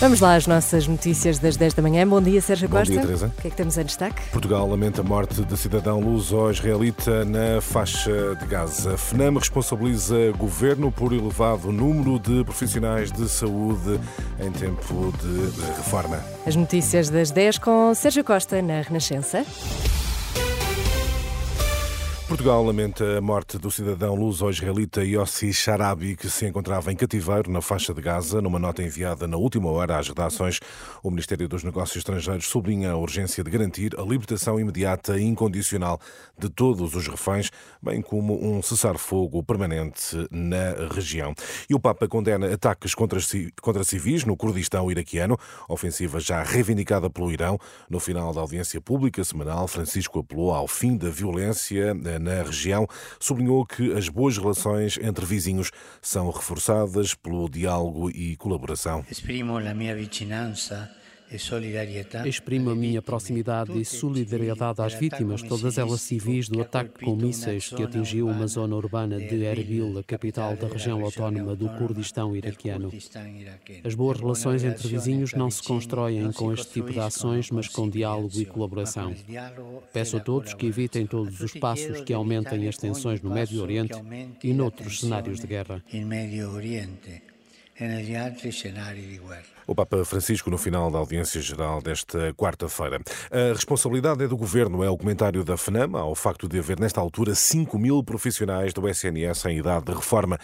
Vamos lá às nossas notícias das 10 da manhã. Bom dia, Sérgio Bom Costa. dia, Teresa. O que é que temos em destaque? Portugal lamenta a morte de cidadão luso-israelita na faixa de Gaza. FNAM responsabiliza governo por elevado número de profissionais de saúde em tempo de reforma. As notícias das 10 com Sérgio Costa na Renascença. Portugal lamenta a morte do cidadão luso-israelita Yossi Sharabi, que se encontrava em cativeiro na faixa de Gaza. Numa nota enviada na última hora às redações, o Ministério dos Negócios Estrangeiros sublinha a urgência de garantir a libertação imediata e incondicional de todos os reféns, bem como um cessar-fogo permanente na região. E o Papa condena ataques contra, contra civis no Kurdistão iraquiano, ofensiva já reivindicada pelo Irão. No final da audiência pública semanal, Francisco apelou ao fim da violência na região, sublinhou que as boas relações entre vizinhos são reforçadas pelo diálogo e colaboração. Exprimo a minha vicinança. Exprimo a minha proximidade e solidariedade às vítimas, todas elas civis, do ataque com mísseis que atingiu uma zona urbana de Erbil, a capital da região autónoma do Kurdistão iraquiano. As boas relações entre vizinhos não se constroem com este tipo de ações, mas com diálogo e colaboração. Peço a todos que evitem todos os passos que aumentem as tensões no Médio Oriente e noutros cenários de guerra. O Papa Francisco, no final da audiência geral desta quarta-feira. A responsabilidade é do governo, é o comentário da FNAM ao facto de haver, nesta altura, 5 mil profissionais do SNS em idade de reforma.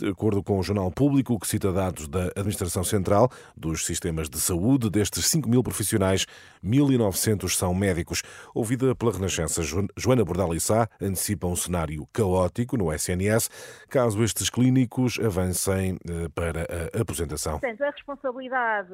De acordo com o Jornal Público, que cita dados da Administração Central dos Sistemas de Saúde, destes 5 mil profissionais, 1.900 são médicos. Ouvida pela Renascença, Joana Bordalissá antecipa um cenário caótico no SNS, caso estes clínicos avancem para a aposentação. Portanto, a responsabilidade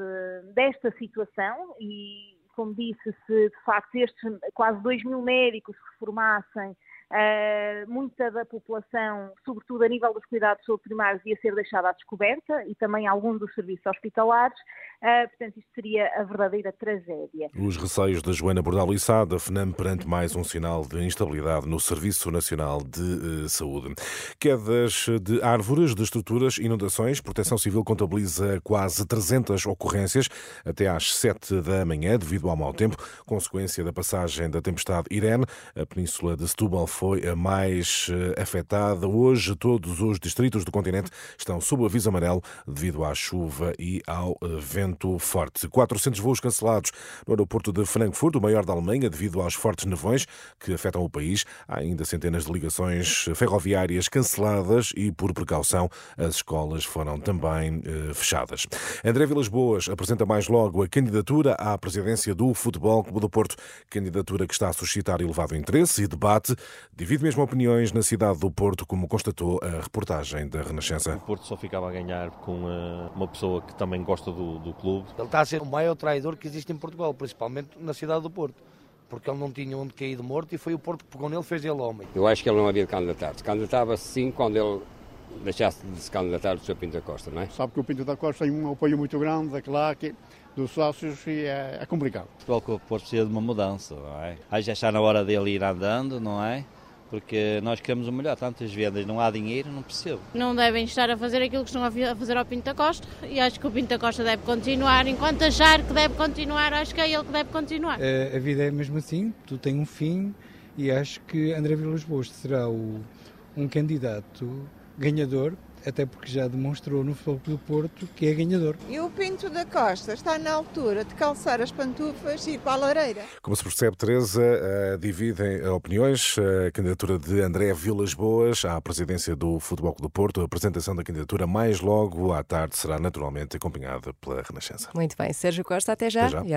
desta situação e, como disse, se de facto estes quase 2 mil médicos se reformassem, Uh, muita da população, sobretudo a nível dos cuidados saúde primários, ia ser deixada à descoberta e também algum dos serviços hospitalares. Uh, portanto, isto seria a verdadeira tragédia. Os receios da Joana Bordal Issa, da FNAM, perante mais um sinal de instabilidade no Serviço Nacional de uh, Saúde. Quedas de árvores, de estruturas, inundações. Proteção Civil contabiliza quase 300 ocorrências até às 7 da manhã, devido ao mau tempo, consequência da passagem da tempestade Irene. A península de Setúbal foi a mais afetada. Hoje, todos os distritos do continente estão sob aviso amarelo devido à chuva e ao vento forte. 400 voos cancelados no aeroporto de Frankfurt, o maior da Alemanha, devido aos fortes nevões que afetam o país. Há ainda centenas de ligações ferroviárias canceladas e, por precaução, as escolas foram também eh, fechadas. André Vilas Boas apresenta mais logo a candidatura à presidência do Futebol Clube do Porto, candidatura que está a suscitar elevado interesse e debate divide mesmo opiniões na cidade do Porto, como constatou a reportagem da Renascença. O Porto só ficava a ganhar com uh, uma pessoa que também gosta do, do clube. Ele está a ser o maior traidor que existe em Portugal, principalmente na cidade do Porto. Porque ele não tinha onde cair de morto e foi o Porto que pegou nele fez ele homem. Eu acho que ele não havia de candidatar-se. Candidatava-se sim quando ele deixasse de se candidatar o Sr. Pinto da Costa, não é? Sabe que o Pinto da Costa tem um apoio muito grande da claque, dos sócios e é, é complicado. O Porto precisa de uma mudança, não é? Aí já está na hora dele ir andando, não é? Porque nós queremos o melhor, tantas vendas, não há dinheiro, não percebo. Não devem estar a fazer aquilo que estão a fazer ao Pinto da Costa e acho que o Pinto da Costa deve continuar, enquanto achar que deve continuar, acho que é ele que deve continuar. A, a vida é mesmo assim, tudo tem um fim e acho que André Vilas Boas será o, um candidato ganhador até porque já demonstrou no Futebol do Porto que é ganhador. E o Pinto da Costa está na altura de calçar as pantufas e ir para a lareira. Como se percebe, Teresa, uh, dividem opiniões. A candidatura de André Vilas Boas à presidência do Futebol do Porto. A apresentação da candidatura mais logo à tarde será naturalmente acompanhada pela Renascença. Muito bem. Sérgio Costa, até já. Até já. E